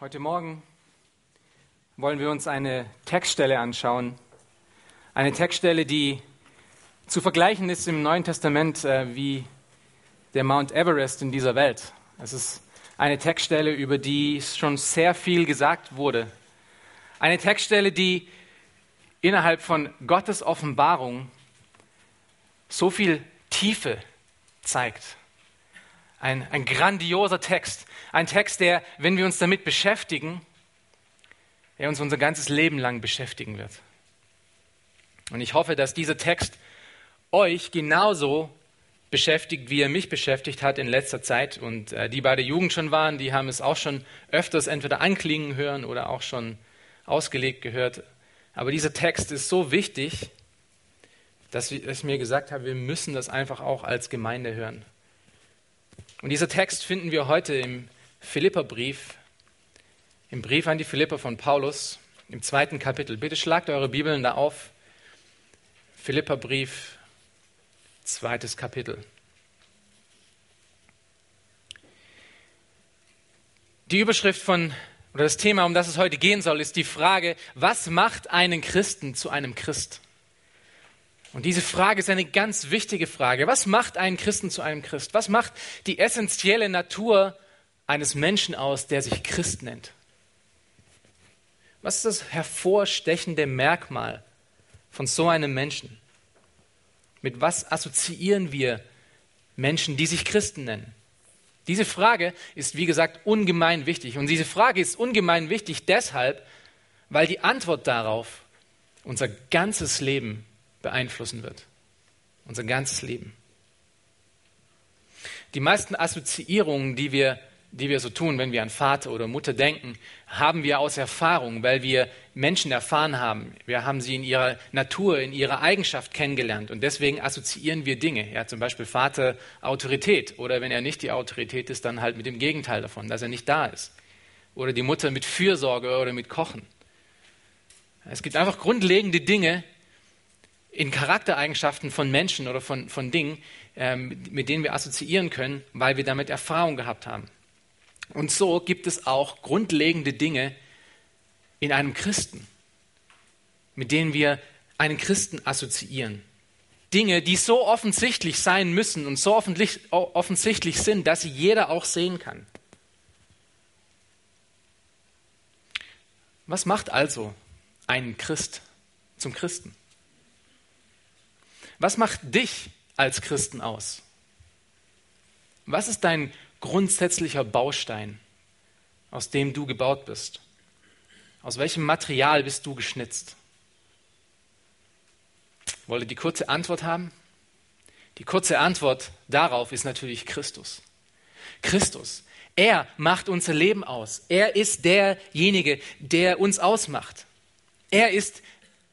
Heute Morgen wollen wir uns eine Textstelle anschauen. Eine Textstelle, die zu vergleichen ist im Neuen Testament äh, wie der Mount Everest in dieser Welt. Es ist eine Textstelle, über die schon sehr viel gesagt wurde. Eine Textstelle, die innerhalb von Gottes Offenbarung so viel Tiefe zeigt. Ein, ein grandioser Text. Ein Text, der, wenn wir uns damit beschäftigen, er uns unser ganzes Leben lang beschäftigen wird. Und ich hoffe, dass dieser Text euch genauso beschäftigt, wie er mich beschäftigt hat in letzter Zeit. Und äh, die bei der Jugend schon waren, die haben es auch schon öfters entweder anklingen hören oder auch schon ausgelegt gehört. Aber dieser Text ist so wichtig, dass ich mir gesagt habe, wir müssen das einfach auch als Gemeinde hören. Und dieser Text finden wir heute im Philipperbrief, im Brief an die Philipper von Paulus, im zweiten Kapitel. Bitte schlagt eure Bibeln da auf. Philipperbrief, zweites Kapitel. Die Überschrift von, oder das Thema, um das es heute gehen soll, ist die Frage, was macht einen Christen zu einem Christ? Und diese Frage ist eine ganz wichtige Frage. Was macht einen Christen zu einem Christ? Was macht die essentielle Natur eines Menschen aus, der sich Christ nennt? Was ist das hervorstechende Merkmal von so einem Menschen? Mit was assoziieren wir Menschen, die sich Christen nennen? Diese Frage ist, wie gesagt, ungemein wichtig. Und diese Frage ist ungemein wichtig deshalb, weil die Antwort darauf unser ganzes Leben beeinflussen wird. Unser ganzes Leben. Die meisten Assoziierungen, die wir die wir so tun, wenn wir an Vater oder Mutter denken, haben wir aus Erfahrung, weil wir Menschen erfahren haben. Wir haben sie in ihrer Natur, in ihrer Eigenschaft kennengelernt und deswegen assoziieren wir Dinge. Ja, zum Beispiel Vater Autorität oder wenn er nicht die Autorität ist, dann halt mit dem Gegenteil davon, dass er nicht da ist. Oder die Mutter mit Fürsorge oder mit Kochen. Es gibt einfach grundlegende Dinge in Charaktereigenschaften von Menschen oder von, von Dingen, ähm, mit denen wir assoziieren können, weil wir damit Erfahrung gehabt haben. Und so gibt es auch grundlegende Dinge in einem Christen, mit denen wir einen Christen assoziieren. Dinge, die so offensichtlich sein müssen und so offensichtlich sind, dass sie jeder auch sehen kann. Was macht also einen Christ zum Christen? Was macht dich als Christen aus? Was ist dein grundsätzlicher Baustein, aus dem du gebaut bist? Aus welchem Material bist du geschnitzt? Wollt ihr die kurze Antwort haben? Die kurze Antwort darauf ist natürlich Christus. Christus. Er macht unser Leben aus. Er ist derjenige, der uns ausmacht. Er ist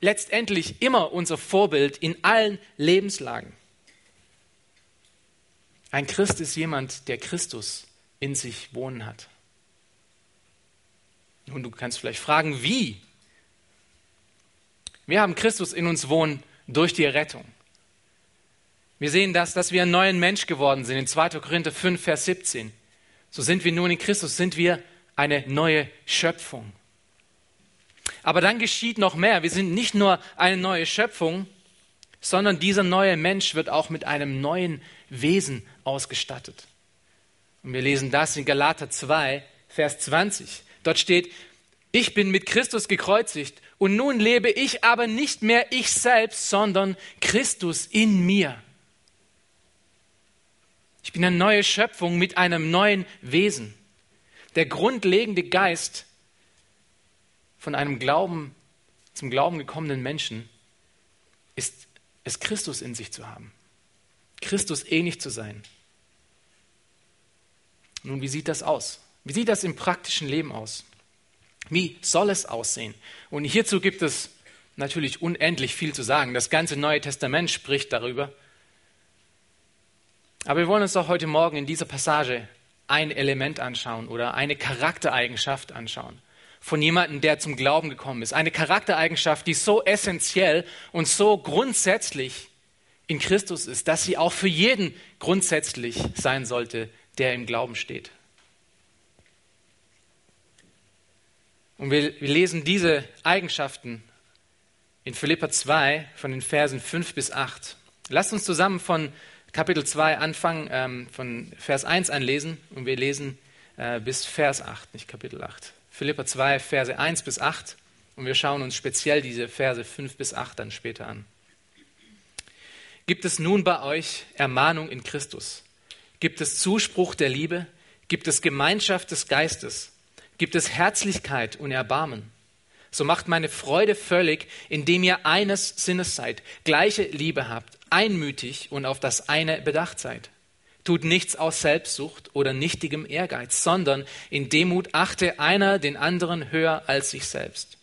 letztendlich immer unser Vorbild in allen Lebenslagen. Ein Christ ist jemand, der Christus in sich wohnen hat. Und du kannst vielleicht fragen, wie? Wir haben Christus in uns wohnen durch die Errettung. Wir sehen das, dass wir ein neuer Mensch geworden sind in 2. Korinther 5, Vers 17. So sind wir nun in Christus, sind wir eine neue Schöpfung. Aber dann geschieht noch mehr. Wir sind nicht nur eine neue Schöpfung, sondern dieser neue Mensch wird auch mit einem neuen Wesen ausgestattet. Und wir lesen das in Galater 2, Vers 20. Dort steht, ich bin mit Christus gekreuzigt und nun lebe ich aber nicht mehr ich selbst, sondern Christus in mir. Ich bin eine neue Schöpfung mit einem neuen Wesen. Der grundlegende Geist von einem Glauben, zum Glauben gekommenen Menschen ist es, Christus in sich zu haben. Christus ähnlich zu sein. Nun, wie sieht das aus? Wie sieht das im praktischen Leben aus? Wie soll es aussehen? Und hierzu gibt es natürlich unendlich viel zu sagen. Das ganze Neue Testament spricht darüber. Aber wir wollen uns doch heute Morgen in dieser Passage ein Element anschauen oder eine Charaktereigenschaft anschauen von jemandem, der zum Glauben gekommen ist. Eine Charaktereigenschaft, die so essentiell und so grundsätzlich in Christus ist, dass sie auch für jeden grundsätzlich sein sollte, der im Glauben steht. Und wir, wir lesen diese Eigenschaften in Philippa 2 von den Versen 5 bis 8. Lasst uns zusammen von Kapitel 2 anfangen, ähm, von Vers 1 anlesen und wir lesen äh, bis Vers 8, nicht Kapitel 8. Philippa 2, Verse 1 bis 8 und wir schauen uns speziell diese Verse 5 bis 8 dann später an. Gibt es nun bei euch Ermahnung in Christus? Gibt es Zuspruch der Liebe? Gibt es Gemeinschaft des Geistes? gibt es Herzlichkeit und Erbarmen. So macht meine Freude völlig, indem ihr eines Sinnes seid, gleiche Liebe habt, einmütig und auf das eine bedacht seid. Tut nichts aus Selbstsucht oder nichtigem Ehrgeiz, sondern in Demut achte einer den anderen höher als sich selbst.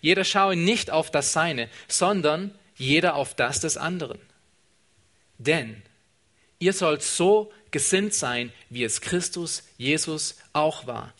Jeder schaue nicht auf das Seine, sondern jeder auf das des anderen. Denn ihr sollt so gesinnt sein, wie es Christus Jesus auch war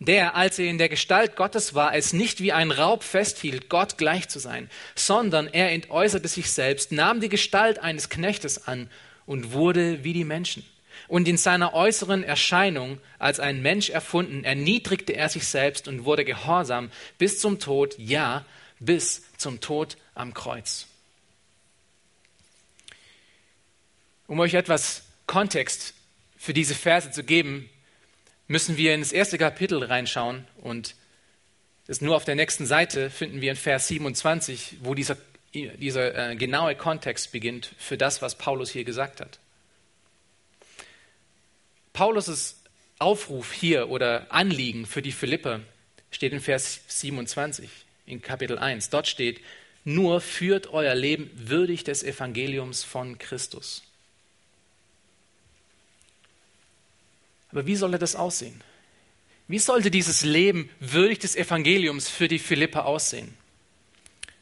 der, als er in der Gestalt Gottes war, es nicht wie ein Raub festhielt, Gott gleich zu sein, sondern er entäußerte sich selbst, nahm die Gestalt eines Knechtes an und wurde wie die Menschen. Und in seiner äußeren Erscheinung als ein Mensch erfunden, erniedrigte er sich selbst und wurde gehorsam bis zum Tod, ja, bis zum Tod am Kreuz. Um euch etwas Kontext für diese Verse zu geben, müssen wir ins erste Kapitel reinschauen und das nur auf der nächsten Seite finden wir in Vers 27, wo dieser, dieser äh, genaue Kontext beginnt für das, was Paulus hier gesagt hat. Paulus' Aufruf hier oder Anliegen für die Philipper steht in Vers 27 in Kapitel 1. Dort steht, nur führt euer Leben würdig des Evangeliums von Christus. Aber wie solle das aussehen? Wie sollte dieses Leben würdig des Evangeliums für die Philipper aussehen?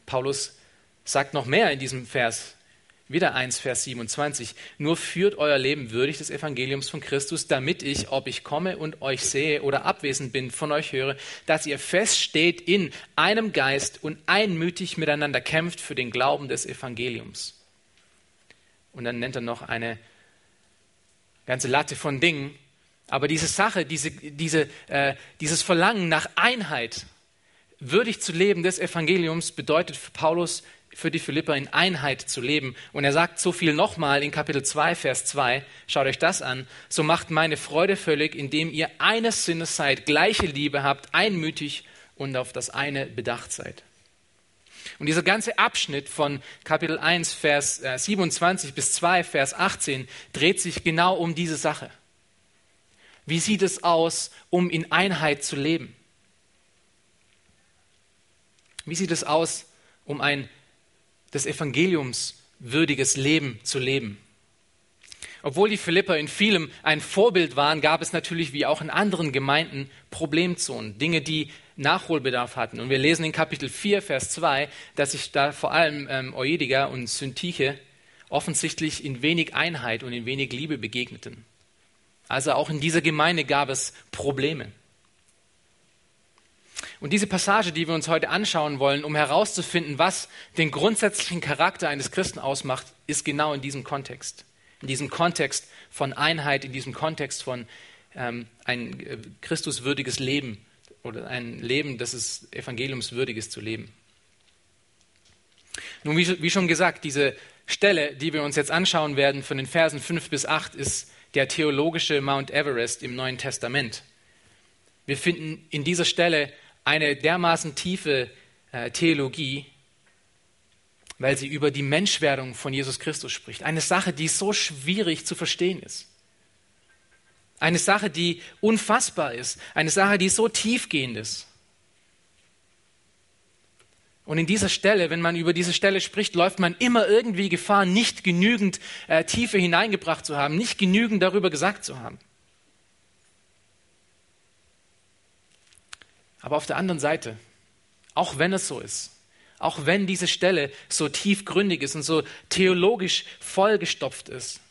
Paulus sagt noch mehr in diesem Vers, wieder 1, Vers 27. Nur führt euer Leben würdig des Evangeliums von Christus, damit ich, ob ich komme und euch sehe oder abwesend bin, von euch höre, dass ihr feststeht in einem Geist und einmütig miteinander kämpft für den Glauben des Evangeliums. Und dann nennt er noch eine ganze Latte von Dingen, aber diese Sache, diese, diese, äh, dieses Verlangen nach Einheit, würdig zu leben des Evangeliums, bedeutet für Paulus, für die Philipper in Einheit zu leben. Und er sagt so viel nochmal in Kapitel 2, Vers 2, schaut euch das an, so macht meine Freude völlig, indem ihr eines Sinnes seid, gleiche Liebe habt, einmütig und auf das eine bedacht seid. Und dieser ganze Abschnitt von Kapitel 1, Vers 27 äh, bis 2, Vers 18 dreht sich genau um diese Sache. Wie sieht es aus, um in Einheit zu leben? Wie sieht es aus, um ein des Evangeliums würdiges Leben zu leben? Obwohl die Philipper in vielem ein Vorbild waren, gab es natürlich wie auch in anderen Gemeinden Problemzonen, Dinge, die Nachholbedarf hatten. Und wir lesen in Kapitel 4, Vers 2, dass sich da vor allem ähm, Euediger und Syntyche offensichtlich in wenig Einheit und in wenig Liebe begegneten. Also auch in dieser Gemeinde gab es Probleme. Und diese Passage, die wir uns heute anschauen wollen, um herauszufinden, was den grundsätzlichen Charakter eines Christen ausmacht, ist genau in diesem Kontext. In diesem Kontext von Einheit, in diesem Kontext von ähm, ein äh, Christuswürdiges Leben oder ein Leben, das es evangeliumswürdiges zu leben. Nun, wie, wie schon gesagt, diese Stelle, die wir uns jetzt anschauen werden, von den Versen 5 bis 8, ist der theologische Mount Everest im Neuen Testament. Wir finden in dieser Stelle eine dermaßen tiefe äh, Theologie, weil sie über die Menschwerdung von Jesus Christus spricht. Eine Sache, die so schwierig zu verstehen ist. Eine Sache, die unfassbar ist. Eine Sache, die so tiefgehend ist. Und in dieser Stelle, wenn man über diese Stelle spricht, läuft man immer irgendwie Gefahr, nicht genügend äh, Tiefe hineingebracht zu haben, nicht genügend darüber gesagt zu haben. Aber auf der anderen Seite, auch wenn es so ist, auch wenn diese Stelle so tiefgründig ist und so theologisch vollgestopft ist,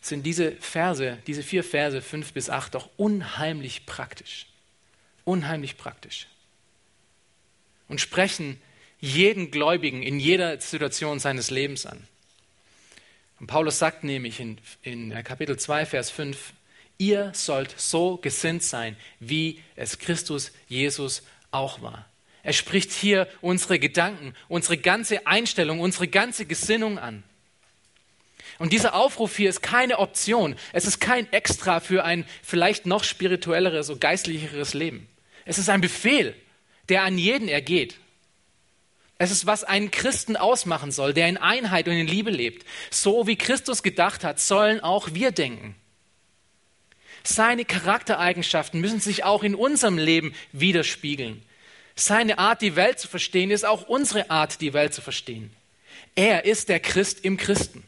sind diese Verse, diese vier Verse, fünf bis acht, doch unheimlich praktisch. Unheimlich praktisch und sprechen jeden Gläubigen in jeder Situation seines Lebens an. Und Paulus sagt nämlich in, in Kapitel 2, Vers 5, ihr sollt so gesinnt sein, wie es Christus Jesus auch war. Er spricht hier unsere Gedanken, unsere ganze Einstellung, unsere ganze Gesinnung an. Und dieser Aufruf hier ist keine Option. Es ist kein Extra für ein vielleicht noch spirituelleres und geistlicheres Leben. Es ist ein Befehl, der an jeden ergeht. Es ist, was einen Christen ausmachen soll, der in Einheit und in Liebe lebt. So wie Christus gedacht hat, sollen auch wir denken. Seine Charaktereigenschaften müssen sich auch in unserem Leben widerspiegeln. Seine Art, die Welt zu verstehen, ist auch unsere Art, die Welt zu verstehen. Er ist der Christ im Christen.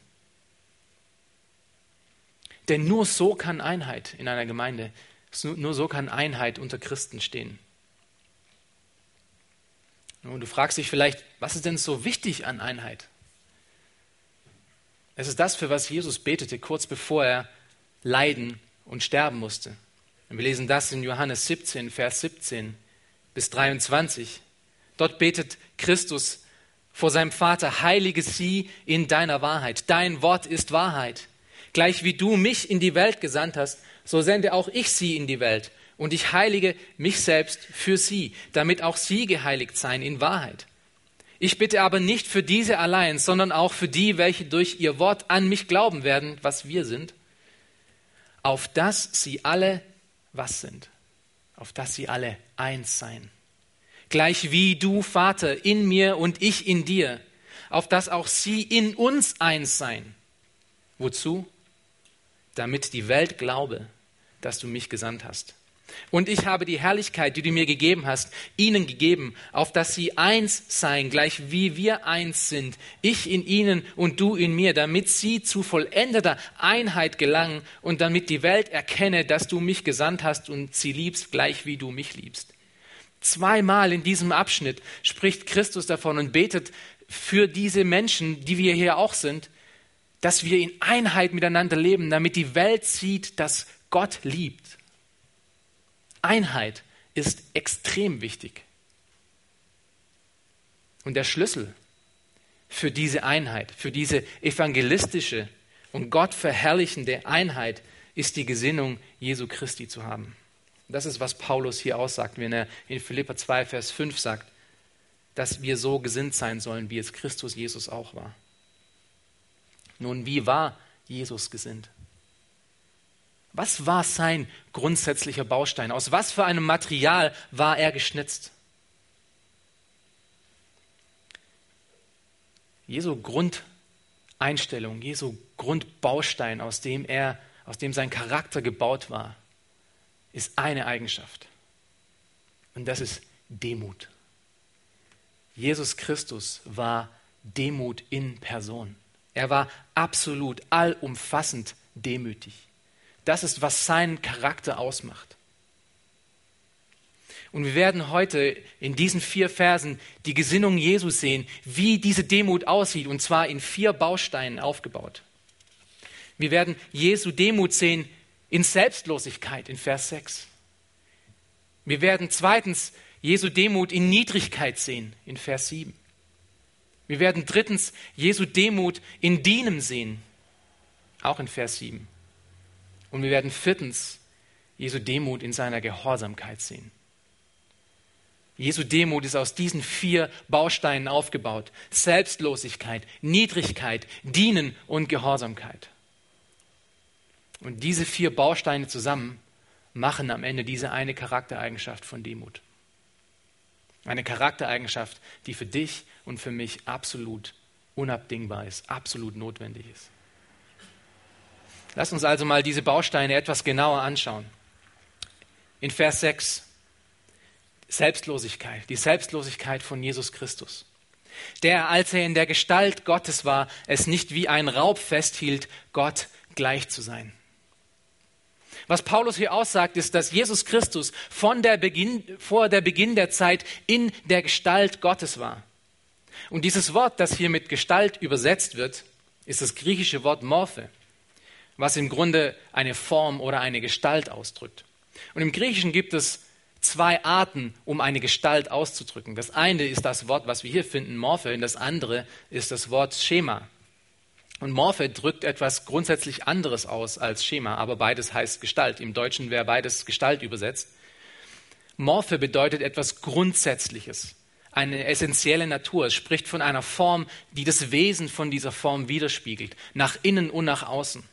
Denn nur so kann Einheit in einer Gemeinde, nur so kann Einheit unter Christen stehen. Und du fragst dich vielleicht, was ist denn so wichtig an Einheit? Es ist das, für was Jesus betete, kurz bevor er leiden und sterben musste. Und wir lesen das in Johannes 17, Vers 17 bis 23. Dort betet Christus vor seinem Vater, heilige sie in deiner Wahrheit. Dein Wort ist Wahrheit. Gleich wie du mich in die Welt gesandt hast, so sende auch ich sie in die Welt. Und ich heilige mich selbst für sie, damit auch sie geheiligt seien in Wahrheit. Ich bitte aber nicht für diese allein, sondern auch für die, welche durch ihr Wort an mich glauben werden, was wir sind, auf dass sie alle was sind? Auf dass sie alle eins seien. Gleich wie du, Vater, in mir und ich in dir, auf dass auch sie in uns eins seien. Wozu? Damit die Welt glaube, dass du mich gesandt hast. Und ich habe die Herrlichkeit, die du mir gegeben hast, ihnen gegeben, auf dass sie eins seien, gleich wie wir eins sind, ich in ihnen und du in mir, damit sie zu vollendeter Einheit gelangen und damit die Welt erkenne, dass du mich gesandt hast und sie liebst, gleich wie du mich liebst. Zweimal in diesem Abschnitt spricht Christus davon und betet für diese Menschen, die wir hier auch sind, dass wir in Einheit miteinander leben, damit die Welt sieht, dass Gott liebt Einheit ist extrem wichtig. Und der Schlüssel für diese Einheit, für diese evangelistische und Gott verherrlichende Einheit ist die Gesinnung Jesu Christi zu haben. Das ist, was Paulus hier aussagt, wenn er in Philippa 2, Vers 5 sagt, dass wir so gesinnt sein sollen, wie es Christus Jesus auch war. Nun, wie war Jesus gesinnt? Was war sein grundsätzlicher Baustein? Aus was für einem Material war er geschnitzt? Jesu Grundeinstellung, Jesu Grundbaustein, aus dem er, aus dem sein Charakter gebaut war, ist eine Eigenschaft. Und das ist Demut. Jesus Christus war Demut in Person. Er war absolut allumfassend demütig. Das ist, was seinen Charakter ausmacht. Und wir werden heute in diesen vier Versen die Gesinnung Jesu sehen, wie diese Demut aussieht, und zwar in vier Bausteinen aufgebaut. Wir werden Jesu Demut sehen in Selbstlosigkeit in Vers 6. Wir werden zweitens Jesu Demut in Niedrigkeit sehen in Vers 7. Wir werden drittens Jesu Demut in Dienen sehen, auch in Vers 7. Und wir werden viertens Jesu Demut in seiner Gehorsamkeit sehen. Jesu Demut ist aus diesen vier Bausteinen aufgebaut. Selbstlosigkeit, Niedrigkeit, Dienen und Gehorsamkeit. Und diese vier Bausteine zusammen machen am Ende diese eine Charaktereigenschaft von Demut. Eine Charaktereigenschaft, die für dich und für mich absolut unabdingbar ist, absolut notwendig ist. Lass uns also mal diese Bausteine etwas genauer anschauen. In Vers 6 Selbstlosigkeit, die Selbstlosigkeit von Jesus Christus. Der, als er in der Gestalt Gottes war, es nicht wie ein Raub festhielt, Gott gleich zu sein. Was Paulus hier aussagt, ist, dass Jesus Christus von der Beginn, vor der Beginn der Zeit in der Gestalt Gottes war. Und dieses Wort, das hier mit Gestalt übersetzt wird, ist das griechische Wort Morphe was im Grunde eine Form oder eine Gestalt ausdrückt. Und im Griechischen gibt es zwei Arten, um eine Gestalt auszudrücken. Das eine ist das Wort, was wir hier finden, Morphe, und das andere ist das Wort Schema. Und Morphe drückt etwas grundsätzlich anderes aus als Schema, aber beides heißt Gestalt. Im Deutschen wäre beides Gestalt übersetzt. Morphe bedeutet etwas Grundsätzliches, eine essentielle Natur. Es spricht von einer Form, die das Wesen von dieser Form widerspiegelt, nach innen und nach außen.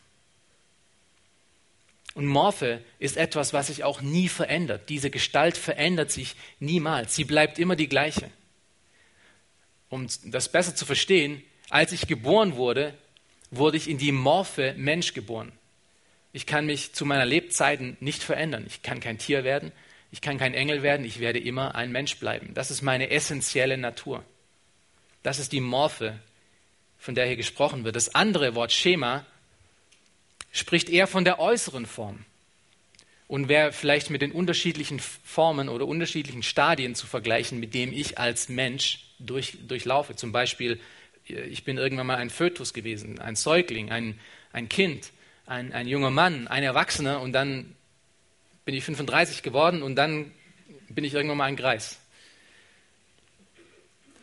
Und Morphe ist etwas, was sich auch nie verändert. Diese Gestalt verändert sich niemals. Sie bleibt immer die gleiche. Um das besser zu verstehen, als ich geboren wurde, wurde ich in die Morphe Mensch geboren. Ich kann mich zu meiner Lebzeiten nicht verändern. Ich kann kein Tier werden. Ich kann kein Engel werden. Ich werde immer ein Mensch bleiben. Das ist meine essentielle Natur. Das ist die Morphe, von der hier gesprochen wird. Das andere Wort Schema spricht eher von der äußeren Form. Und wäre vielleicht mit den unterschiedlichen Formen oder unterschiedlichen Stadien zu vergleichen, mit dem ich als Mensch durch, durchlaufe. Zum Beispiel, ich bin irgendwann mal ein Fötus gewesen, ein Säugling, ein, ein Kind, ein, ein junger Mann, ein Erwachsener und dann bin ich 35 geworden und dann bin ich irgendwann mal ein Greis.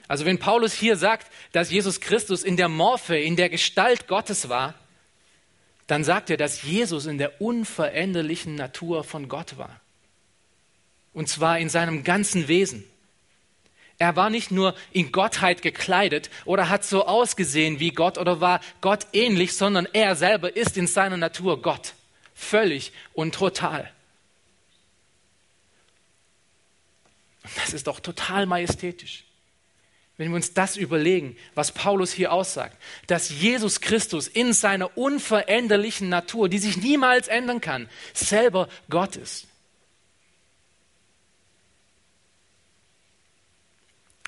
Also wenn Paulus hier sagt, dass Jesus Christus in der Morphe, in der Gestalt Gottes war, dann sagt er, dass Jesus in der unveränderlichen Natur von Gott war. Und zwar in seinem ganzen Wesen. Er war nicht nur in Gottheit gekleidet oder hat so ausgesehen wie Gott oder war Gott ähnlich, sondern er selber ist in seiner Natur Gott. Völlig und total. das ist doch total majestätisch. Wenn wir uns das überlegen, was Paulus hier aussagt, dass Jesus Christus in seiner unveränderlichen Natur, die sich niemals ändern kann, selber Gott ist.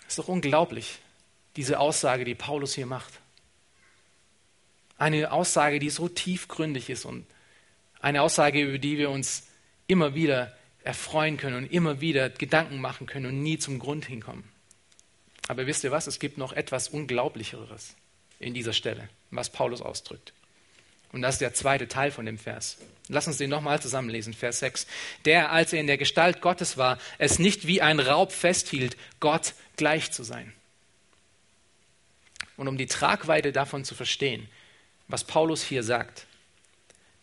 Ist doch unglaublich, diese Aussage, die Paulus hier macht. Eine Aussage, die so tiefgründig ist und eine Aussage, über die wir uns immer wieder erfreuen können und immer wieder Gedanken machen können und nie zum Grund hinkommen. Aber wisst ihr was? Es gibt noch etwas Unglaublicheres in dieser Stelle, was Paulus ausdrückt. Und das ist der zweite Teil von dem Vers. Lass uns den nochmal zusammenlesen, Vers 6. Der, als er in der Gestalt Gottes war, es nicht wie ein Raub festhielt, Gott gleich zu sein. Und um die Tragweite davon zu verstehen, was Paulus hier sagt,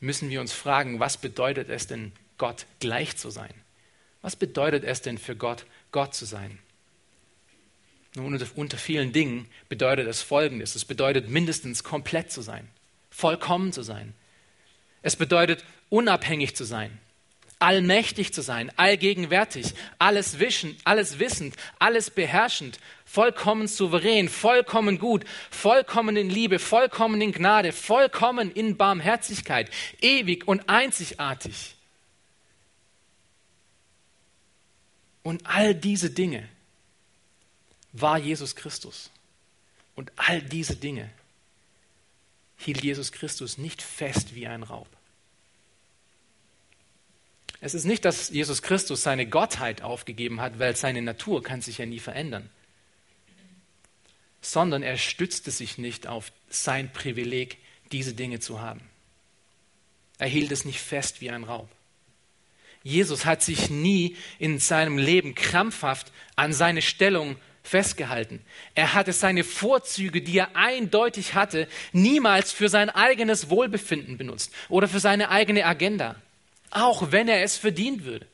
müssen wir uns fragen, was bedeutet es denn, Gott gleich zu sein? Was bedeutet es denn für Gott, Gott zu sein? Nun, unter vielen Dingen bedeutet es Folgendes. Es bedeutet mindestens komplett zu sein, vollkommen zu sein. Es bedeutet unabhängig zu sein, allmächtig zu sein, allgegenwärtig, alles wischen, alles wissend, alles beherrschend, vollkommen souverän, vollkommen gut, vollkommen in Liebe, vollkommen in Gnade, vollkommen in Barmherzigkeit, ewig und einzigartig. Und all diese Dinge war Jesus Christus. Und all diese Dinge hielt Jesus Christus nicht fest wie ein Raub. Es ist nicht, dass Jesus Christus seine Gottheit aufgegeben hat, weil seine Natur kann sich ja nie verändern, sondern er stützte sich nicht auf sein Privileg, diese Dinge zu haben. Er hielt es nicht fest wie ein Raub. Jesus hat sich nie in seinem Leben krampfhaft an seine Stellung festgehalten. Er hatte seine Vorzüge, die er eindeutig hatte, niemals für sein eigenes Wohlbefinden benutzt oder für seine eigene Agenda, auch wenn er es verdient würde.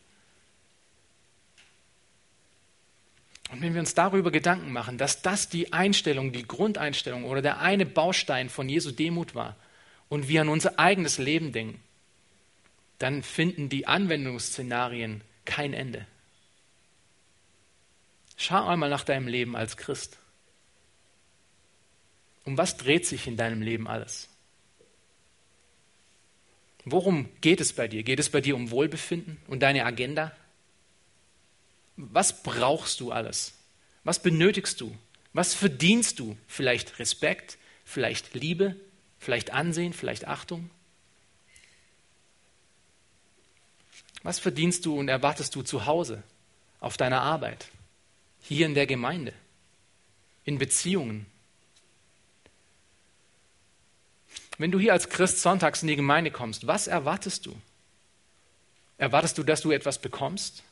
Und wenn wir uns darüber Gedanken machen, dass das die Einstellung, die Grundeinstellung oder der eine Baustein von Jesu Demut war und wir an unser eigenes Leben denken, dann finden die Anwendungsszenarien kein Ende. Schau einmal nach deinem Leben als Christ. Um was dreht sich in deinem Leben alles? Worum geht es bei dir? Geht es bei dir um Wohlbefinden und deine Agenda? Was brauchst du alles? Was benötigst du? Was verdienst du? Vielleicht Respekt, vielleicht Liebe, vielleicht Ansehen, vielleicht Achtung? Was verdienst du und erwartest du zu Hause, auf deiner Arbeit? Hier in der Gemeinde, in Beziehungen. Wenn du hier als Christ sonntags in die Gemeinde kommst, was erwartest du? Erwartest du, dass du etwas bekommst?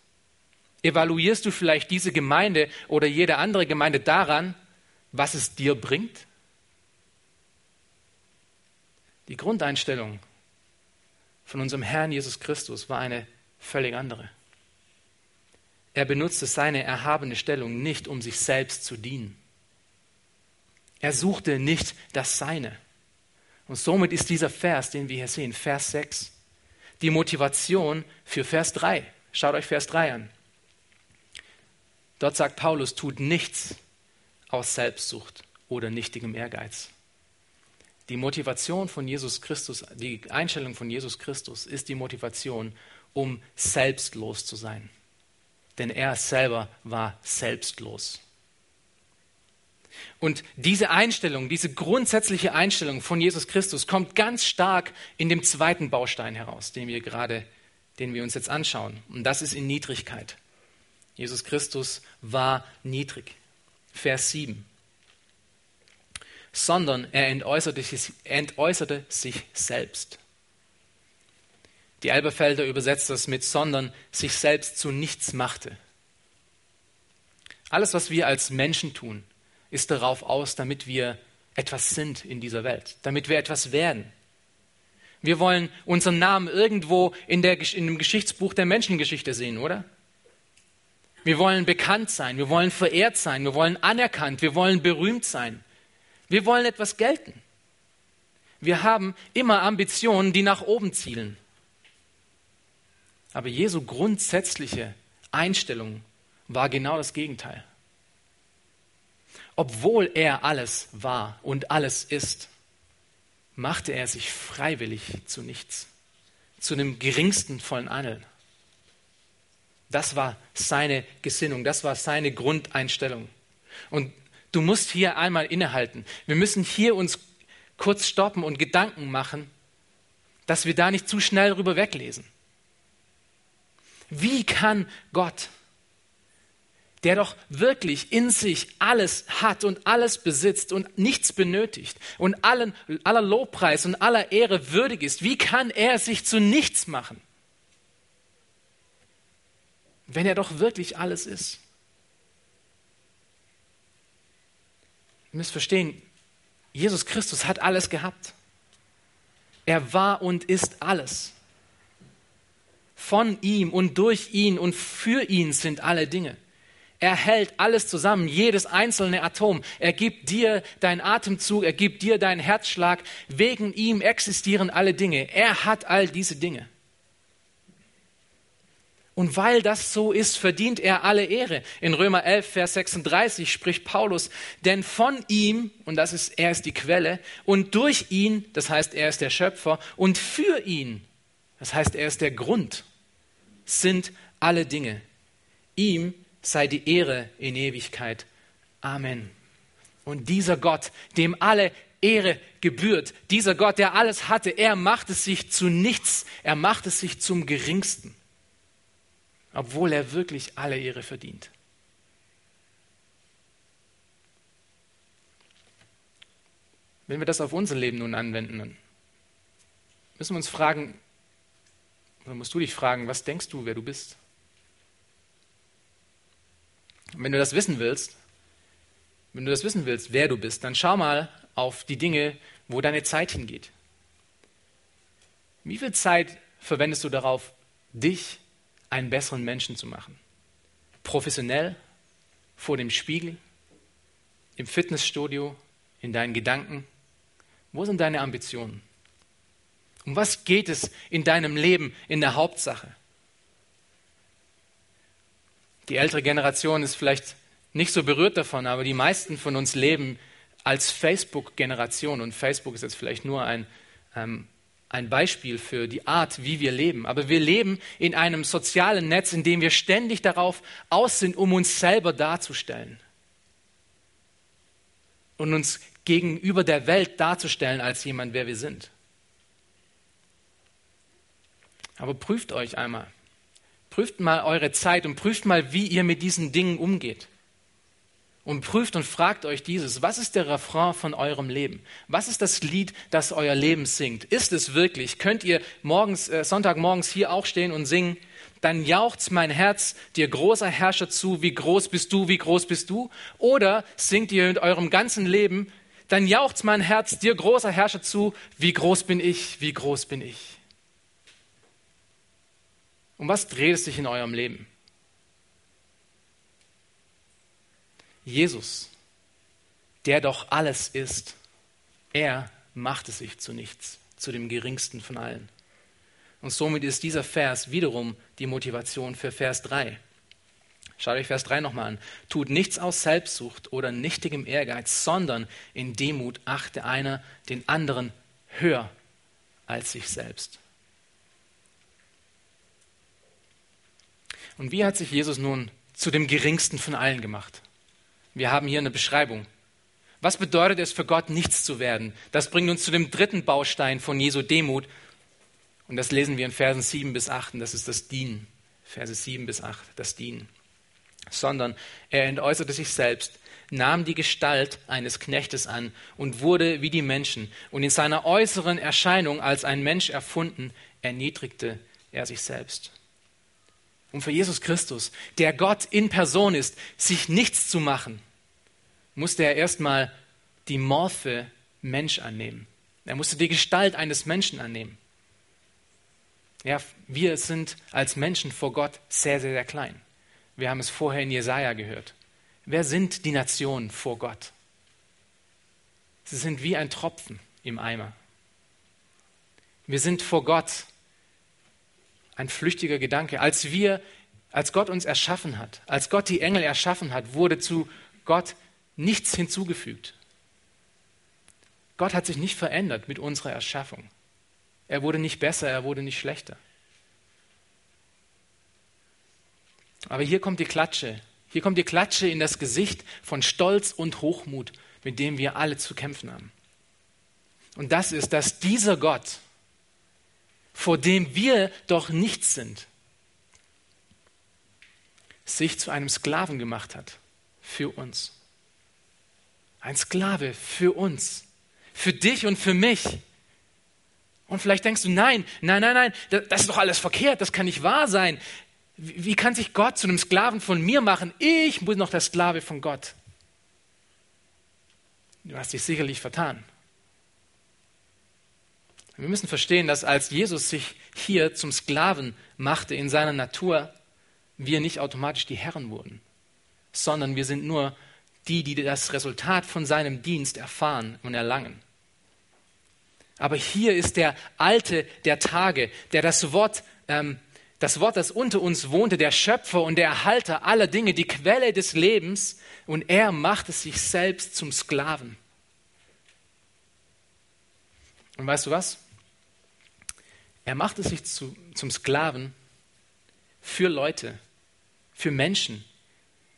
Evaluierst du vielleicht diese Gemeinde oder jede andere Gemeinde daran, was es dir bringt? Die Grundeinstellung von unserem Herrn Jesus Christus war eine völlig andere. Er benutzte seine erhabene Stellung nicht, um sich selbst zu dienen. Er suchte nicht das Seine. Und somit ist dieser Vers, den wir hier sehen, Vers 6, die Motivation für Vers 3. Schaut euch Vers 3 an. Dort sagt Paulus, tut nichts aus Selbstsucht oder nichtigem Ehrgeiz. Die Motivation von Jesus Christus, die Einstellung von Jesus Christus ist die Motivation, um selbstlos zu sein. Denn er selber war selbstlos. Und diese Einstellung, diese grundsätzliche Einstellung von Jesus Christus kommt ganz stark in dem zweiten Baustein heraus, den wir gerade, den wir uns jetzt anschauen. Und das ist in Niedrigkeit. Jesus Christus war niedrig. Vers 7. Sondern er entäußerte, entäußerte sich selbst. Die Elberfelder übersetzt das mit sondern sich selbst zu nichts machte. Alles, was wir als Menschen tun, ist darauf aus, damit wir etwas sind in dieser Welt, damit wir etwas werden. Wir wollen unseren Namen irgendwo in, der, in dem Geschichtsbuch der Menschengeschichte sehen, oder? Wir wollen bekannt sein, wir wollen verehrt sein, wir wollen anerkannt, wir wollen berühmt sein. Wir wollen etwas gelten. Wir haben immer Ambitionen, die nach oben zielen. Aber Jesu grundsätzliche Einstellung war genau das Gegenteil obwohl er alles war und alles ist, machte er sich freiwillig zu nichts, zu dem geringsten vollen allen. Das war seine Gesinnung, das war seine Grundeinstellung. Und du musst hier einmal innehalten. Wir müssen hier uns kurz stoppen und Gedanken machen, dass wir da nicht zu schnell rüber weglesen. Wie kann Gott der doch wirklich in sich alles hat und alles besitzt und nichts benötigt und allen, aller Lobpreis und aller Ehre würdig ist, wie kann er sich zu nichts machen, wenn er doch wirklich alles ist? Ihr müsst verstehen, Jesus Christus hat alles gehabt. Er war und ist alles. Von ihm und durch ihn und für ihn sind alle Dinge. Er hält alles zusammen, jedes einzelne Atom. Er gibt dir deinen Atemzug, er gibt dir deinen Herzschlag. Wegen ihm existieren alle Dinge. Er hat all diese Dinge. Und weil das so ist, verdient er alle Ehre. In Römer 11, Vers 36 spricht Paulus, denn von ihm, und das ist, er ist die Quelle, und durch ihn, das heißt, er ist der Schöpfer, und für ihn, das heißt, er ist der Grund, sind alle Dinge. Ihm sei die Ehre in Ewigkeit. Amen. Und dieser Gott, dem alle Ehre gebührt, dieser Gott, der alles hatte, er macht es sich zu nichts, er macht es sich zum geringsten, obwohl er wirklich alle Ehre verdient. Wenn wir das auf unser Leben nun anwenden, müssen wir uns fragen, oder musst du dich fragen, was denkst du, wer du bist? Und wenn du das wissen willst, wenn du das wissen willst, wer du bist, dann schau mal auf die Dinge, wo deine Zeit hingeht. Wie viel Zeit verwendest du darauf, dich einen besseren Menschen zu machen? Professionell, vor dem Spiegel, im Fitnessstudio, in deinen Gedanken? Wo sind deine Ambitionen? Um was geht es in deinem Leben in der Hauptsache? Die ältere Generation ist vielleicht nicht so berührt davon, aber die meisten von uns leben als Facebook-Generation. Und Facebook ist jetzt vielleicht nur ein, ähm, ein Beispiel für die Art, wie wir leben. Aber wir leben in einem sozialen Netz, in dem wir ständig darauf aus sind, um uns selber darzustellen. Und uns gegenüber der Welt darzustellen als jemand, wer wir sind. Aber prüft euch einmal. Prüft mal eure Zeit und prüft mal, wie ihr mit diesen Dingen umgeht. Und prüft und fragt euch dieses, was ist der Refrain von eurem Leben? Was ist das Lied, das euer Leben singt? Ist es wirklich? Könnt ihr morgens, äh, Sonntagmorgens hier auch stehen und singen? Dann jauchzt mein Herz dir großer Herrscher zu, wie groß bist du, wie groß bist du? Oder singt ihr in eurem ganzen Leben dann jauchzt mein Herz dir, großer Herrscher, zu, wie groß bin ich, wie groß bin ich. Um was dreht es sich in eurem Leben? Jesus, der doch alles ist, er macht es sich zu nichts, zu dem geringsten von allen. Und somit ist dieser Vers wiederum die Motivation für Vers 3. Schaut euch Vers 3 nochmal an. Tut nichts aus Selbstsucht oder nichtigem Ehrgeiz, sondern in Demut achte einer den anderen höher als sich selbst. Und wie hat sich Jesus nun zu dem geringsten von allen gemacht? Wir haben hier eine Beschreibung. Was bedeutet es für Gott, nichts zu werden? Das bringt uns zu dem dritten Baustein von Jesu Demut. Und das lesen wir in Versen 7 bis 8. Und das ist das Dienen. Verse 7 bis 8, das Dienen. Sondern er entäußerte sich selbst, nahm die Gestalt eines Knechtes an und wurde wie die Menschen. Und in seiner äußeren Erscheinung als ein Mensch erfunden, erniedrigte er sich selbst um für Jesus Christus, der Gott in Person ist, sich nichts zu machen, musste er erstmal die Morphe Mensch annehmen. Er musste die Gestalt eines Menschen annehmen. Ja, wir sind als Menschen vor Gott sehr, sehr, sehr klein. Wir haben es vorher in Jesaja gehört. Wer sind die Nationen vor Gott? Sie sind wie ein Tropfen im Eimer. Wir sind vor Gott ein flüchtiger Gedanke. Als wir, als Gott uns erschaffen hat, als Gott die Engel erschaffen hat, wurde zu Gott nichts hinzugefügt. Gott hat sich nicht verändert mit unserer Erschaffung. Er wurde nicht besser, er wurde nicht schlechter. Aber hier kommt die Klatsche. Hier kommt die Klatsche in das Gesicht von Stolz und Hochmut, mit dem wir alle zu kämpfen haben. Und das ist, dass dieser Gott, vor dem wir doch nichts sind, sich zu einem Sklaven gemacht hat für uns. Ein Sklave für uns, für dich und für mich. Und vielleicht denkst du, nein, nein, nein, nein, das ist doch alles verkehrt, das kann nicht wahr sein. Wie kann sich Gott zu einem Sklaven von mir machen? Ich muss noch der Sklave von Gott. Du hast dich sicherlich vertan. Wir müssen verstehen, dass als Jesus sich hier zum Sklaven machte in seiner Natur, wir nicht automatisch die Herren wurden, sondern wir sind nur die, die das Resultat von seinem Dienst erfahren und erlangen. Aber hier ist der Alte der Tage, der das Wort, ähm, das Wort, das unter uns wohnte, der Schöpfer und der Erhalter aller Dinge, die Quelle des Lebens, und er machte sich selbst zum Sklaven. Und weißt du was? Er machte sich zu, zum Sklaven für Leute, für Menschen,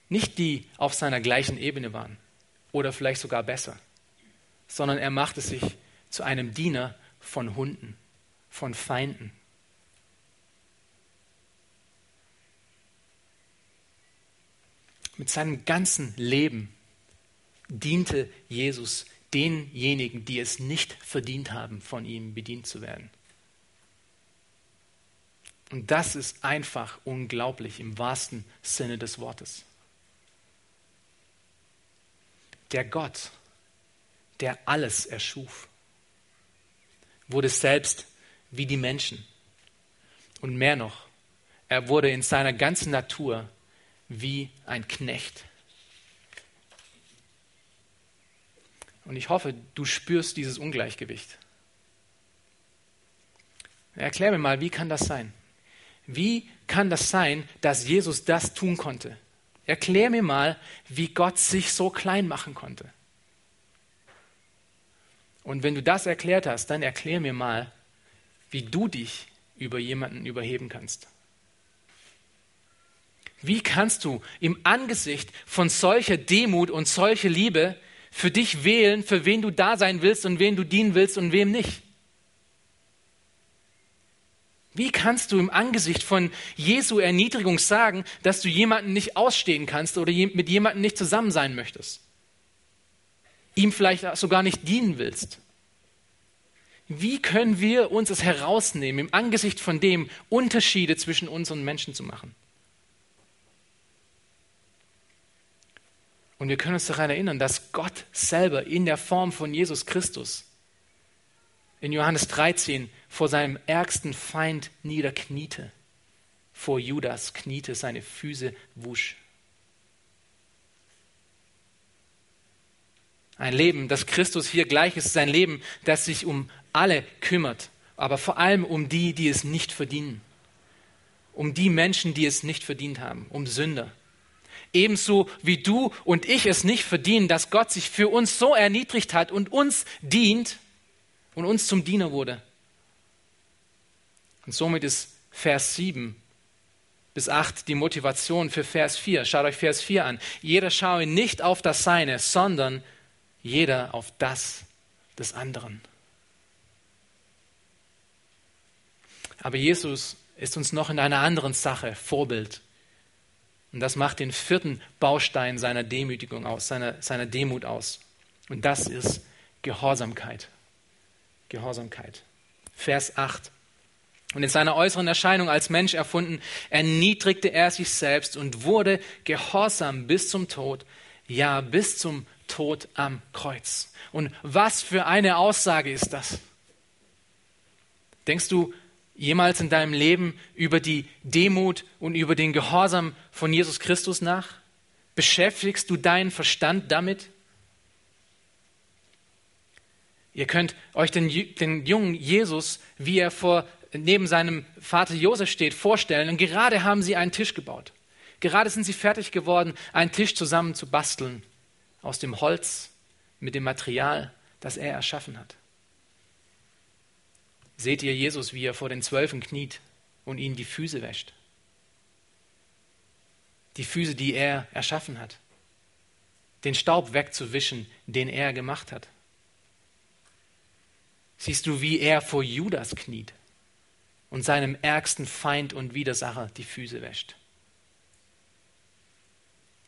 nicht die auf seiner gleichen Ebene waren oder vielleicht sogar besser, sondern er machte sich zu einem Diener von Hunden, von Feinden. Mit seinem ganzen Leben diente Jesus denjenigen, die es nicht verdient haben, von ihm bedient zu werden. Und das ist einfach unglaublich im wahrsten Sinne des Wortes. Der Gott, der alles erschuf, wurde selbst wie die Menschen. Und mehr noch, er wurde in seiner ganzen Natur wie ein Knecht. Und ich hoffe, du spürst dieses Ungleichgewicht. Erklär mir mal, wie kann das sein? Wie kann das sein, dass Jesus das tun konnte? Erklär mir mal, wie Gott sich so klein machen konnte. Und wenn du das erklärt hast, dann erklär mir mal, wie du dich über jemanden überheben kannst. Wie kannst du im Angesicht von solcher Demut und solcher Liebe für dich wählen, für wen du da sein willst und wen du dienen willst und wem nicht? Wie kannst du im Angesicht von Jesu Erniedrigung sagen, dass du jemanden nicht ausstehen kannst oder mit jemandem nicht zusammen sein möchtest? Ihm vielleicht sogar nicht dienen willst? Wie können wir uns es herausnehmen, im Angesicht von dem Unterschiede zwischen uns und Menschen zu machen? Und wir können uns daran erinnern, dass Gott selber in der Form von Jesus Christus in Johannes 13 vor seinem ärgsten Feind niederkniete. Vor Judas kniete, seine Füße wusch. Ein Leben, das Christus hier gleich ist, ist ein Leben, das sich um alle kümmert, aber vor allem um die, die es nicht verdienen. Um die Menschen, die es nicht verdient haben, um Sünder. Ebenso wie du und ich es nicht verdienen, dass Gott sich für uns so erniedrigt hat und uns dient und uns zum Diener wurde. Und somit ist Vers 7 bis 8 die Motivation für Vers 4. Schaut euch Vers 4 an. Jeder schaue nicht auf das Seine, sondern jeder auf das des anderen. Aber Jesus ist uns noch in einer anderen Sache Vorbild. Und das macht den vierten Baustein seiner Demütigung aus, seiner, seiner Demut aus. Und das ist Gehorsamkeit. Gehorsamkeit. Vers 8. Und in seiner äußeren Erscheinung als Mensch erfunden, erniedrigte er sich selbst und wurde gehorsam bis zum Tod, ja bis zum Tod am Kreuz. Und was für eine Aussage ist das? Denkst du jemals in deinem Leben über die Demut und über den Gehorsam von Jesus Christus nach? Beschäftigst du deinen Verstand damit? Ihr könnt euch den, den jungen Jesus, wie er vor, neben seinem Vater Josef steht, vorstellen. Und gerade haben sie einen Tisch gebaut. Gerade sind sie fertig geworden, einen Tisch zusammen zu basteln aus dem Holz mit dem Material, das er erschaffen hat. Seht ihr Jesus, wie er vor den Zwölfen kniet und ihnen die Füße wäscht? Die Füße, die er erschaffen hat. Den Staub wegzuwischen, den er gemacht hat. Siehst du, wie er vor Judas kniet und seinem ärgsten Feind und Widersacher die Füße wäscht?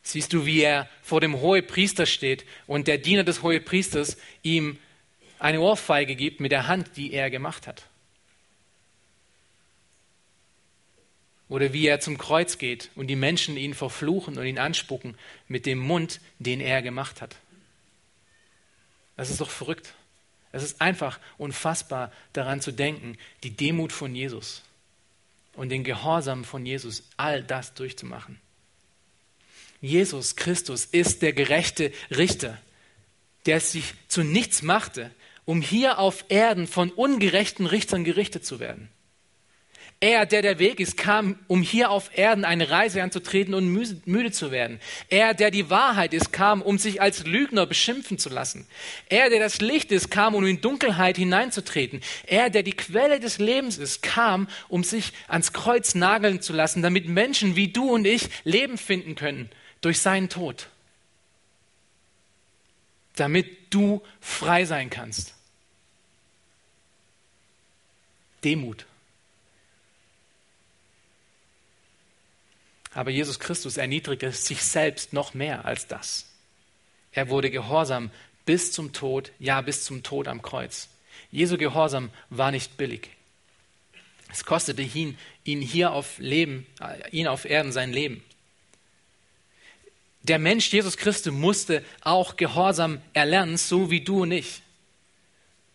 Siehst du, wie er vor dem Hohepriester steht und der Diener des Hohepriesters ihm eine Ohrfeige gibt mit der Hand, die er gemacht hat? Oder wie er zum Kreuz geht und die Menschen ihn verfluchen und ihn anspucken mit dem Mund, den er gemacht hat. Das ist doch verrückt. Es ist einfach unfassbar daran zu denken, die Demut von Jesus und den Gehorsam von Jesus, all das durchzumachen. Jesus Christus ist der gerechte Richter, der sich zu nichts machte, um hier auf Erden von ungerechten Richtern gerichtet zu werden. Er, der der Weg ist, kam, um hier auf Erden eine Reise anzutreten und müde zu werden. Er, der die Wahrheit ist, kam, um sich als Lügner beschimpfen zu lassen. Er, der das Licht ist, kam, um in Dunkelheit hineinzutreten. Er, der die Quelle des Lebens ist, kam, um sich ans Kreuz nageln zu lassen, damit Menschen wie du und ich Leben finden können durch seinen Tod, damit du frei sein kannst. Demut. Aber Jesus Christus erniedrigte sich selbst noch mehr als das. Er wurde gehorsam bis zum Tod, ja bis zum Tod am Kreuz. Jesu Gehorsam war nicht billig. Es kostete ihn, ihn hier auf Leben, äh, ihn auf Erden sein Leben. Der Mensch Jesus Christus musste auch Gehorsam erlernen, so wie du und ich.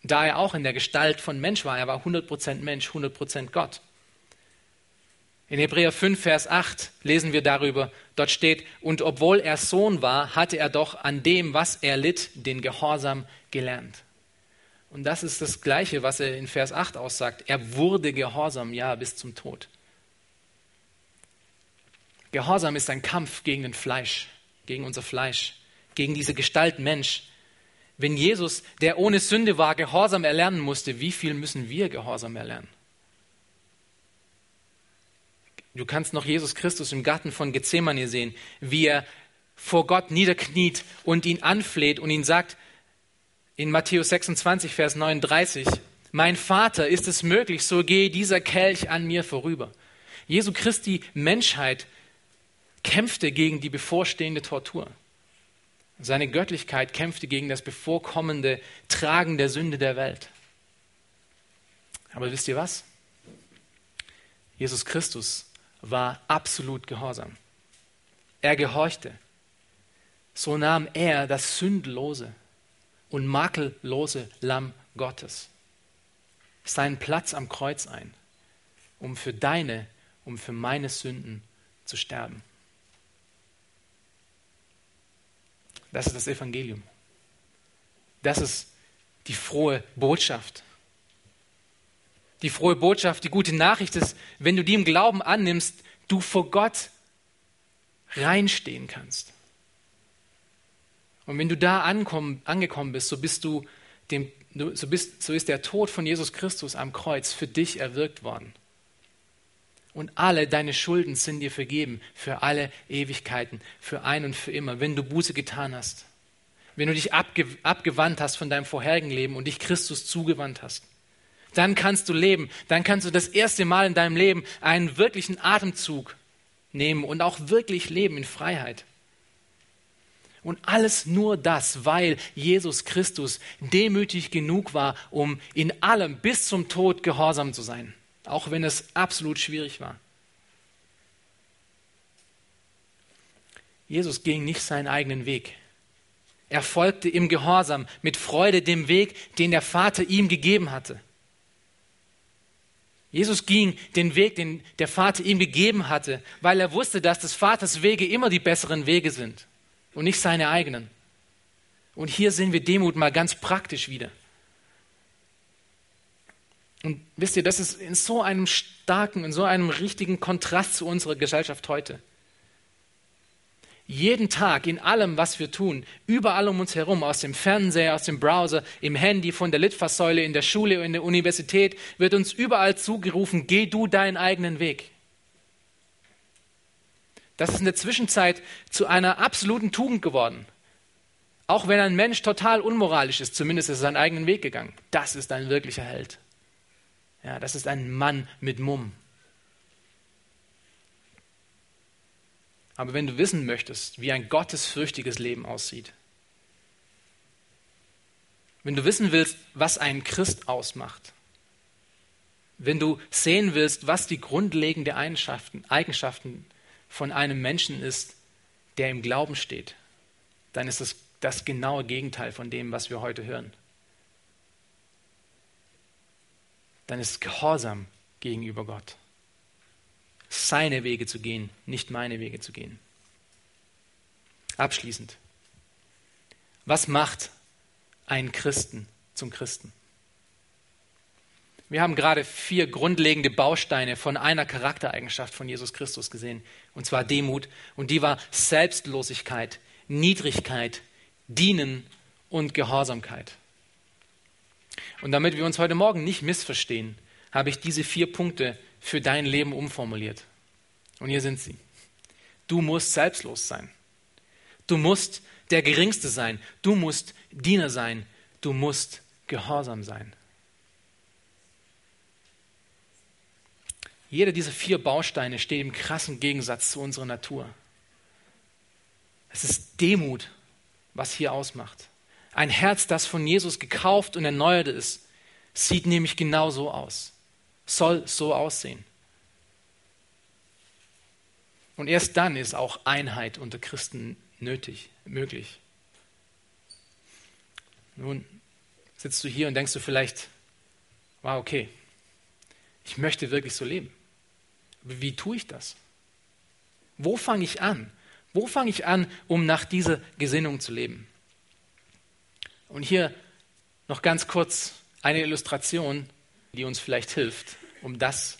Da er auch in der Gestalt von Mensch war, er war 100% Mensch, 100% Gott. In Hebräer 5, Vers 8 lesen wir darüber, dort steht, und obwohl er Sohn war, hatte er doch an dem, was er litt, den Gehorsam gelernt. Und das ist das Gleiche, was er in Vers 8 aussagt. Er wurde gehorsam, ja, bis zum Tod. Gehorsam ist ein Kampf gegen den Fleisch gegen unser Fleisch, gegen diese Gestalt Mensch. Wenn Jesus, der ohne Sünde war, Gehorsam erlernen musste, wie viel müssen wir Gehorsam erlernen? Du kannst noch Jesus Christus im Garten von Gethsemane sehen, wie er vor Gott niederkniet und ihn anfleht und ihn sagt in Matthäus 26, Vers 39, mein Vater, ist es möglich, so gehe dieser Kelch an mir vorüber. Jesu Christi Menschheit kämpfte gegen die bevorstehende Tortur. Seine Göttlichkeit kämpfte gegen das bevorkommende Tragen der Sünde der Welt. Aber wisst ihr was? Jesus Christus war absolut gehorsam. Er gehorchte. so nahm er das sündlose und makellose Lamm Gottes seinen Platz am Kreuz ein, um für deine, um für meine Sünden zu sterben. Das ist das Evangelium. Das ist die frohe Botschaft. Die frohe Botschaft, die gute Nachricht ist, wenn du die im Glauben annimmst, du vor Gott reinstehen kannst. Und wenn du da ankommen, angekommen bist, so bist du dem, so, bist, so ist der Tod von Jesus Christus am Kreuz für dich erwirkt worden. Und alle deine Schulden sind dir vergeben für alle Ewigkeiten, für ein und für immer, wenn du Buße getan hast. Wenn du dich abge abgewandt hast von deinem vorherigen Leben und dich Christus zugewandt hast. Dann kannst du leben. Dann kannst du das erste Mal in deinem Leben einen wirklichen Atemzug nehmen und auch wirklich leben in Freiheit. Und alles nur das, weil Jesus Christus demütig genug war, um in allem bis zum Tod gehorsam zu sein, auch wenn es absolut schwierig war. Jesus ging nicht seinen eigenen Weg. Er folgte im Gehorsam mit Freude dem Weg, den der Vater ihm gegeben hatte. Jesus ging den Weg, den der Vater ihm gegeben hatte, weil er wusste, dass des Vaters Wege immer die besseren Wege sind und nicht seine eigenen. Und hier sehen wir Demut mal ganz praktisch wieder. Und wisst ihr, das ist in so einem starken, in so einem richtigen Kontrast zu unserer Gesellschaft heute. Jeden Tag in allem, was wir tun, überall um uns herum, aus dem Fernseher, aus dem Browser, im Handy, von der Litfaßsäule, in der Schule, in der Universität, wird uns überall zugerufen, geh du deinen eigenen Weg. Das ist in der Zwischenzeit zu einer absoluten Tugend geworden. Auch wenn ein Mensch total unmoralisch ist, zumindest ist er seinen eigenen Weg gegangen. Das ist ein wirklicher Held. Ja, das ist ein Mann mit Mumm. Aber wenn du wissen möchtest, wie ein gottesfürchtiges Leben aussieht, wenn du wissen willst, was einen Christ ausmacht, wenn du sehen willst, was die grundlegenden Eigenschaften, Eigenschaften von einem Menschen ist, der im Glauben steht, dann ist es das genaue Gegenteil von dem, was wir heute hören. Dann ist Gehorsam gegenüber Gott. Seine Wege zu gehen, nicht meine Wege zu gehen. Abschließend. Was macht einen Christen zum Christen? Wir haben gerade vier grundlegende Bausteine von einer Charaktereigenschaft von Jesus Christus gesehen, und zwar Demut. Und die war Selbstlosigkeit, Niedrigkeit, Dienen und Gehorsamkeit. Und damit wir uns heute Morgen nicht missverstehen, habe ich diese vier Punkte für dein Leben umformuliert. Und hier sind sie. Du musst selbstlos sein. Du musst der Geringste sein. Du musst Diener sein. Du musst gehorsam sein. Jeder dieser vier Bausteine steht im krassen Gegensatz zu unserer Natur. Es ist Demut, was hier ausmacht. Ein Herz, das von Jesus gekauft und erneuert ist, sieht nämlich genau so aus, soll so aussehen. Und erst dann ist auch Einheit unter Christen nötig, möglich. Nun sitzt du hier und denkst du vielleicht, wow, okay, ich möchte wirklich so leben. Wie tue ich das? Wo fange ich an? Wo fange ich an, um nach dieser Gesinnung zu leben? Und hier noch ganz kurz eine Illustration, die uns vielleicht hilft, um das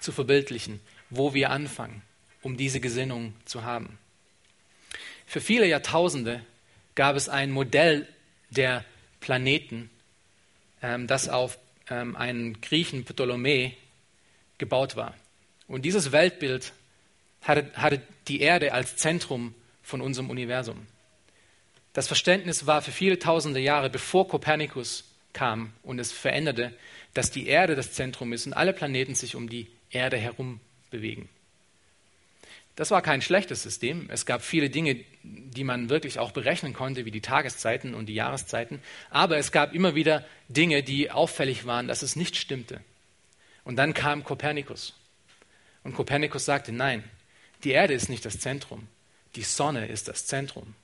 zu verbildlichen, wo wir anfangen, um diese Gesinnung zu haben. Für viele Jahrtausende gab es ein Modell der Planeten, ähm, das auf ähm, einen Griechen Ptolemy gebaut war. Und dieses Weltbild hatte, hatte die Erde als Zentrum von unserem Universum. Das Verständnis war für viele tausende Jahre, bevor Kopernikus kam und es veränderte, dass die Erde das Zentrum ist und alle Planeten sich um die Erde herum bewegen. Das war kein schlechtes System. Es gab viele Dinge, die man wirklich auch berechnen konnte, wie die Tageszeiten und die Jahreszeiten. Aber es gab immer wieder Dinge, die auffällig waren, dass es nicht stimmte. Und dann kam Kopernikus. Und Kopernikus sagte, nein, die Erde ist nicht das Zentrum, die Sonne ist das Zentrum.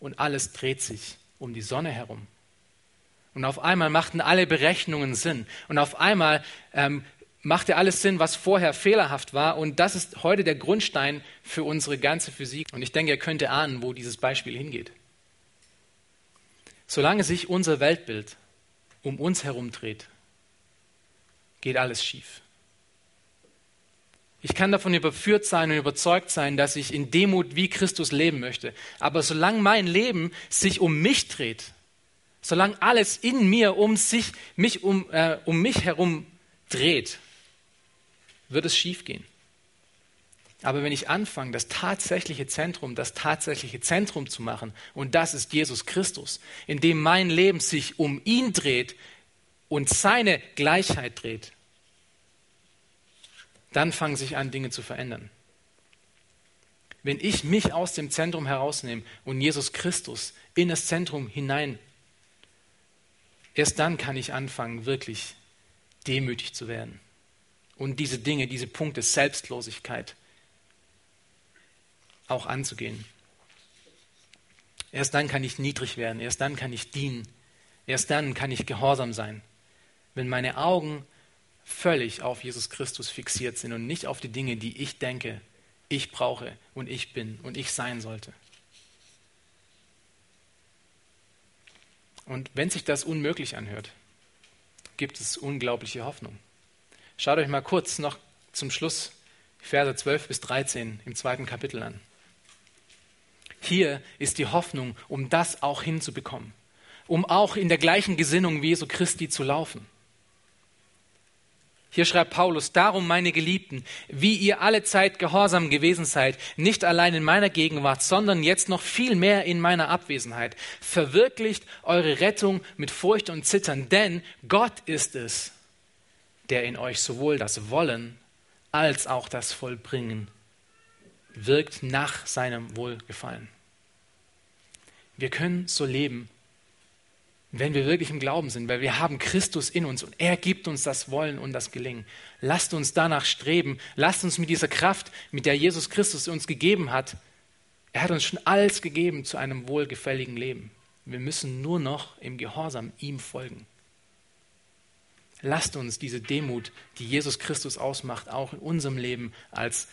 und alles dreht sich um die Sonne herum. Und auf einmal machten alle Berechnungen Sinn. Und auf einmal ähm, machte alles Sinn, was vorher fehlerhaft war. Und das ist heute der Grundstein für unsere ganze Physik. Und ich denke, ihr könnt ahnen, wo dieses Beispiel hingeht. Solange sich unser Weltbild um uns herum dreht, geht alles schief. Ich kann davon überführt sein und überzeugt sein, dass ich in Demut wie Christus leben möchte. Aber solange mein Leben sich um mich dreht, solange alles in mir um sich, mich um, äh, um mich herum dreht, wird es schiefgehen. Aber wenn ich anfange, das tatsächliche Zentrum, das tatsächliche Zentrum zu machen, und das ist Jesus Christus, in dem mein Leben sich um ihn dreht und seine Gleichheit dreht, dann fangen sich an, Dinge zu verändern. Wenn ich mich aus dem Zentrum herausnehme und Jesus Christus in das Zentrum hinein, erst dann kann ich anfangen, wirklich demütig zu werden. Und diese Dinge, diese Punkte Selbstlosigkeit auch anzugehen. Erst dann kann ich niedrig werden, erst dann kann ich dienen, erst dann kann ich gehorsam sein. Wenn meine Augen völlig auf Jesus Christus fixiert sind und nicht auf die Dinge, die ich denke, ich brauche und ich bin und ich sein sollte. Und wenn sich das unmöglich anhört, gibt es unglaubliche Hoffnung. Schaut euch mal kurz noch zum Schluss Verse 12 bis 13 im zweiten Kapitel an. Hier ist die Hoffnung, um das auch hinzubekommen, um auch in der gleichen Gesinnung wie Jesu Christi zu laufen. Hier schreibt Paulus, darum meine Geliebten, wie ihr alle Zeit gehorsam gewesen seid, nicht allein in meiner Gegenwart, sondern jetzt noch viel mehr in meiner Abwesenheit, verwirklicht eure Rettung mit Furcht und Zittern, denn Gott ist es, der in euch sowohl das Wollen als auch das Vollbringen wirkt nach seinem Wohlgefallen. Wir können so leben, wenn wir wirklich im Glauben sind, weil wir haben Christus in uns und er gibt uns das Wollen und das Gelingen. Lasst uns danach streben. Lasst uns mit dieser Kraft, mit der Jesus Christus uns gegeben hat, er hat uns schon alles gegeben zu einem wohlgefälligen Leben. Wir müssen nur noch im Gehorsam ihm folgen. Lasst uns diese Demut, die Jesus Christus ausmacht, auch in unserem Leben als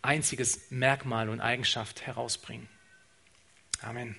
einziges Merkmal und Eigenschaft herausbringen. Amen.